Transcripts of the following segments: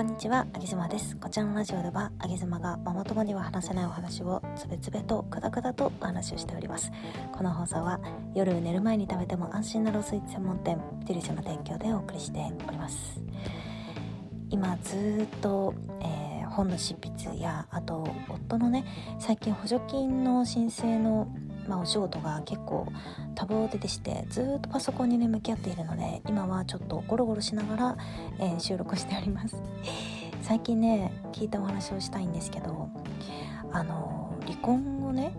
こんにちは、あげずまです。こちらのラジオでは、あげずまがママ友には話せないお話をつべつべとくだくだとお話をしております。この放送は夜寝る前に食べても安心なロースイーツ専門店デリシャの提供でお送りしております。今ずっと、えー本の執筆やあと夫のね最近補助金の申請のまあ、お仕事が結構多忙でしてずっとパソコンにね向き合っているので今はちょっとゴロゴロしながら、えー収録しております。最近ね聞いたお話をしたいんですけどあの離婚をね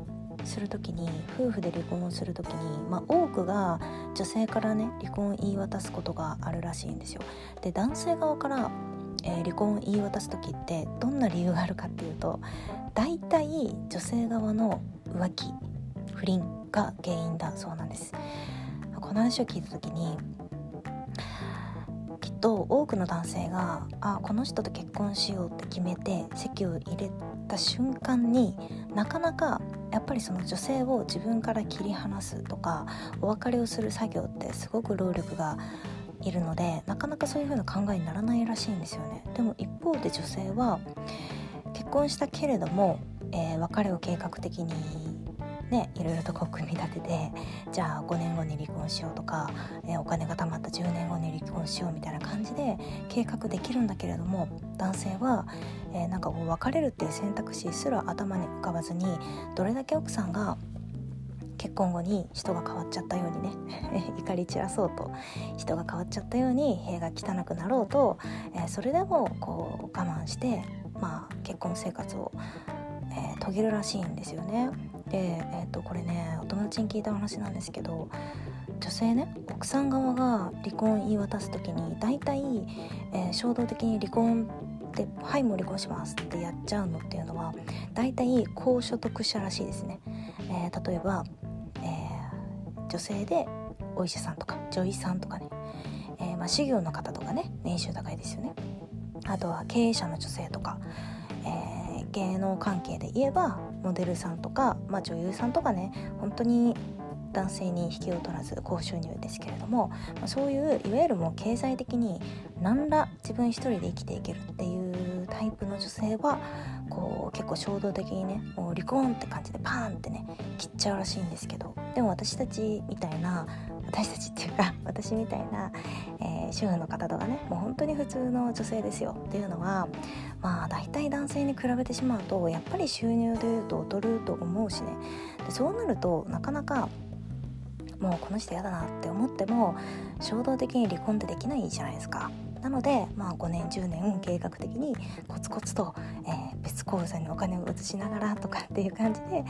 する時に夫婦で離婚をする時に、まあ、多くが女性からね離婚を言い渡すことがあるらしいんですよ。で男性側から、えー離婚を言い渡す時ってどんな理由があるかっていうと大体女性側の浮気不倫が原因だそうなんです。この話を聞いた時にきっと多くの男性があこの人と結婚しようって決めて籍を入れた瞬間になかなかやっぱりその女性を自分から切り離すとかお別れをする作業ってすごく労力がいるのでなかなかそういう風な考えにならないらしいんですよね。でも一方で女性は結婚したけれども、えー別れを計画的にね、いろいろとこう組み立ててじゃあ5年後に離婚しようとか、えお金が貯まった10年後に離婚しようみたいな感じで計画できるんだけれども男性は、えなんかこう別れるっていう選択肢すら頭に浮かばずにどれだけ奥さんが結婚後に人が変わっちゃったようにね 怒り散らそうと人が変わっちゃったように部屋が汚くなろうと、えそれでもこう我慢して、まあ、結婚生活を、えー遂げるらしいんですよね。で、えー、とこれねお友達に聞いた話なんですけど女性ね奥さん側が離婚言い渡す時に大体、えー衝動的に離婚って「はいもう離婚します」ってやっちゃうのっていうのは大体高所得者らしいですね。えー例えば、えー女性でお医者さんとか女医さんとかね、えーまあ、修行の方とかね年収高いですよね。あとは経営者の女性とか、えー芸能関係で言えばモデルさんとか、まあ、女優さんとかね本当に男性に引きを取らず高収入ですけれども、まあ、そういういわゆるもう経済的に何ら自分一人で生きていけるっていうタイプの女性はこう結構衝動的にねもう離婚って感じでパーンってね切っちゃうらしいんですけどでも私たちみたいな私たちっていうか 私みたいな、えー主婦の方とかねもう本当に普通の女性ですよっていうのはまあ大体男性に比べてしまうとやっぱり収入でいうと劣ると思うしねでそうなるとなかなかもうこの人嫌だなって思っても衝動的に離婚ってできないじゃないですか。なので、まあ、5年10年計画的にコツコツと、え別口座にお金を移しながらとかっていう感じで、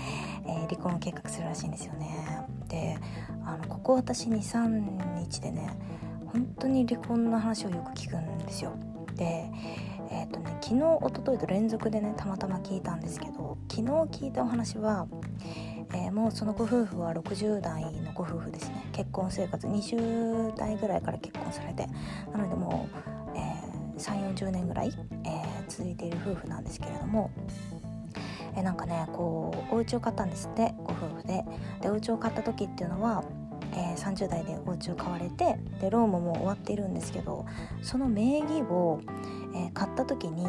えー離婚を計画するらしいんですよね。であのここ私23日でね本当に離婚の話をよく聞くんですよ。でえーとね、昨日一昨日と連続でねたまたま聞いたんですけど昨日聞いたお話は、えーもうそのご夫婦は60代のご夫婦ですね結婚生活20代ぐらいから結婚されてなのでもう、え3 4 0年ぐらい、えー続いている夫婦なんですけれども。えなんかねこうお家を買ったんですってご夫婦ででお家を買った時っていうのは、えー30代でお家を買われてでローンももう終わっているんですけどその名義を、えー買った時に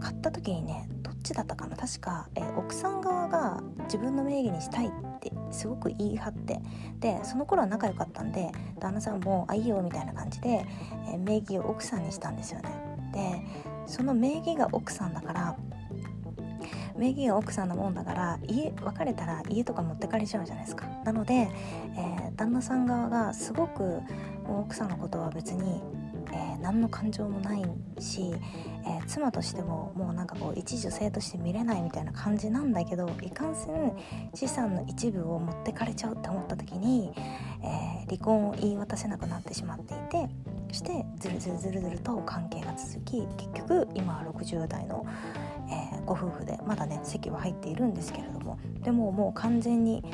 買った時にねどっちだったかな？確か、えー奥さん側が自分の名義にしたいってすごく言い張ってでその頃は仲良かったんで旦那さんも「あいいよ」みたいな感じで、えー名義を奥さんにしたんですよね。その名義が奥さんだから名義が奥さんのもんだから家別れたら家とか持ってかれちゃうじゃないですか。なので、えー旦那さん側がすごく奥さんのことは別に、えー何の感情もないし、えー妻としてももうなんかこう一女性として見れないみたいな感じなんだけどいかんせん資産の一部を持ってかれちゃうって思った時に、え離婚を言い渡せなくなってしまっていてしてずるずるずるずると関係が続き結局今は60代の、えーご夫婦でまだね籍は入っているんですけれどもでももう完全に、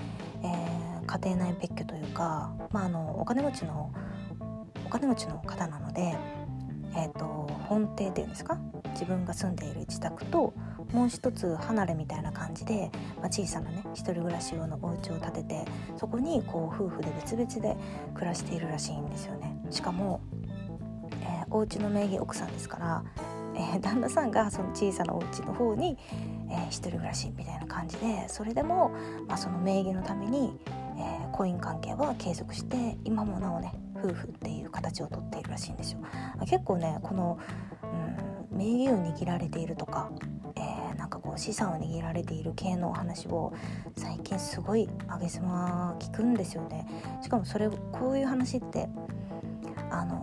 えー家庭内別居というか、まあ、あのお金持ちのお金持ちの方なので、えー、と本邸っていうんですか？自分が住んでいる自宅ともう一つ離れみたいな感じで、まあ、小さなね一人暮らし用のお家を建ててそこにこう夫婦で別々で暮らしているらしいんですよね。しかも、お家の名義奥さんですからえー、旦那さんがその小さなお家の方に、えー、一人暮らしみたいな感じでそれでも、まあ、その名義のために、えー、婚姻関係は継続して今もなおね夫婦っていう形をとっているらしいんですよ。結構ねこの、うん、名義を握られているとか、えー、なんかこう資産を握られている系のお話を最近すごいあげすま聞くんですよね。しかもそれこういう話ってあの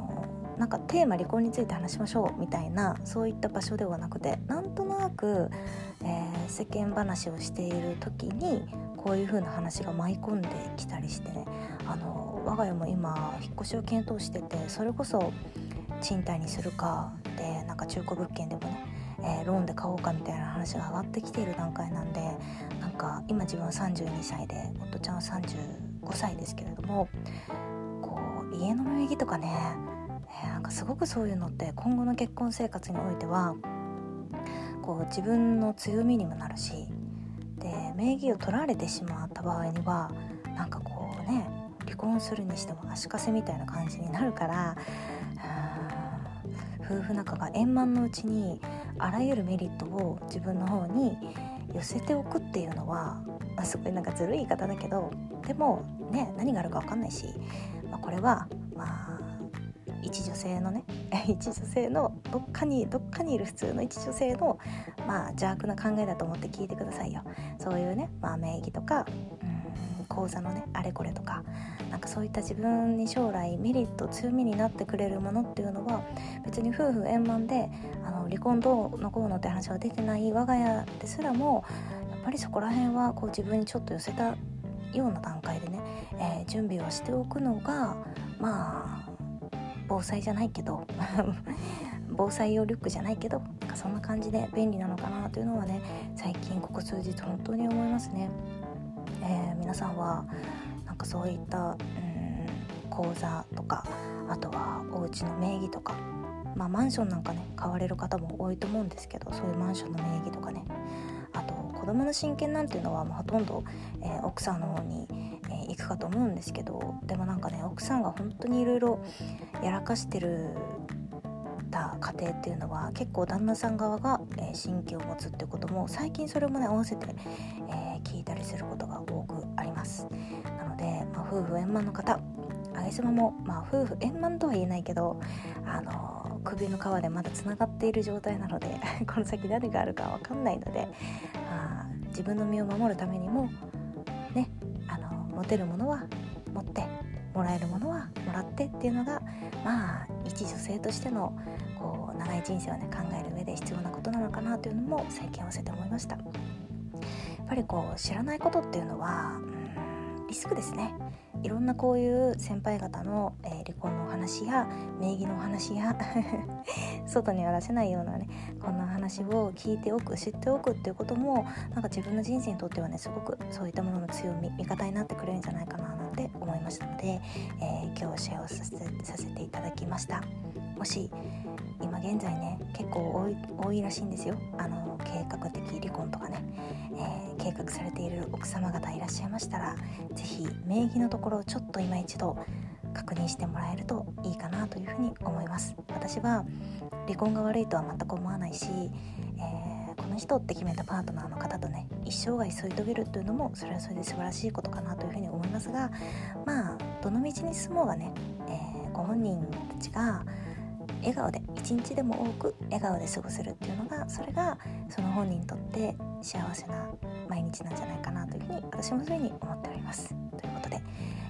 なんかテーマ離婚について話しましょうみたいなそういった場所ではなくてなんとなく、えー、世間話をしている時にこういう風な話が舞い込んできたりしてあの我が家も今引っ越しを検討しててそれこそ賃貸にするかでなんか中古物件でもね、えー、ローンで買おうかみたいな話が上がってきている段階なんでなんか今自分は32歳で夫ちゃんは35歳ですけれどもこう家の名義とかねかすごくそういうのって今後の結婚生活においてはこう自分の強みにもなるしで名義を取られてしまった場合にはなんかこうね離婚するにしても足かせみたいな感じになるから夫婦仲が円満のうちにあらゆるメリットを自分の方に寄せておくっていうのは、まあ、すごいなんかずるい言い方だけどでもね何があるか分かんないし、まあ、これはまあ一女性のね 一女性のどっかにどっかにいる普通の一女性のまあ邪悪な考えだと思って聞いてくださいよ。そういうね、まあ、名義とかうん講座のねあれこれとかなんかそういった自分に将来メリット強みになってくれるものっていうのは別に夫婦円満であの離婚どうのこうのって話は出てない我が家ですらもやっぱりそこら辺はこう自分にちょっと寄せたような段階でね、えー、準備をしておくのがまあ防災じゃないけど 防災用リュックじゃないけどそんな感じで便利なのかなというのはね最近ここ数日本当に思いますね。えー、皆さんはなんかそういった、うん、講座とかあとはお家の名義とかまあマンションなんかね買われる方も多いと思うんですけどそういうマンションの名義とかねあと子供の親権なんていうのはもうほとんど、えー、奥さんの方に行くかと思うんですけどでもなんかね奥さんが本当にいろいろやらかしてるた家庭っていうのは結構旦那さん側が、え、神経を持つってことも最近それもね合わせて、えー、聞いたりすることが多くあります。なので、まあ、夫婦円満の方あげさまも、まあ、夫婦円満とは言えないけどあの首の皮でまだつながっている状態なので この先何があるか分かんないので、あ、自分の身を守るためにもねあの持てるものは持ってもらえるものはもらってっていうのがまあ一女性としてのこう長い人生をね考える上で必要なことなのかなというのも最近合わせて思いました。やっぱりこう知らないことっていうのはリスクですね。いろんなこういう先輩方の、えー、離婚のお話や名義のお話や 外には出せないようなねこんな話を聞いておく知っておくっていうこともなんか自分の人生にとってはねすごくそういったものの強み味方になってくれるんじゃないかな思いましたので、えー、今日シェアをさせさせていただきました。もし今現在ね結構多い多いらしいんですよ。あの計画的離婚とかね、えー、計画されている奥様方いらっしゃいましたら是非名義のところをちょっと今一度確認してもらえるといいかなというふうに思います。私は離婚が悪いとは全く思わないし、えー、の人って決めたパートナーの方とね一生涯添い遂げるというのもそれはそれで素晴らしいことかなというふうに思いますがまあどの道に進もうがね、えー、ご本人たちが笑顔で一日でも多く笑顔で過ごせるっていうのがそれがその本人にとって幸せな毎日なんじゃないかなというふうに私もそういうふうに思っております。ということで、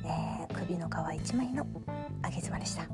えー、首の皮一枚のあげ妻でした。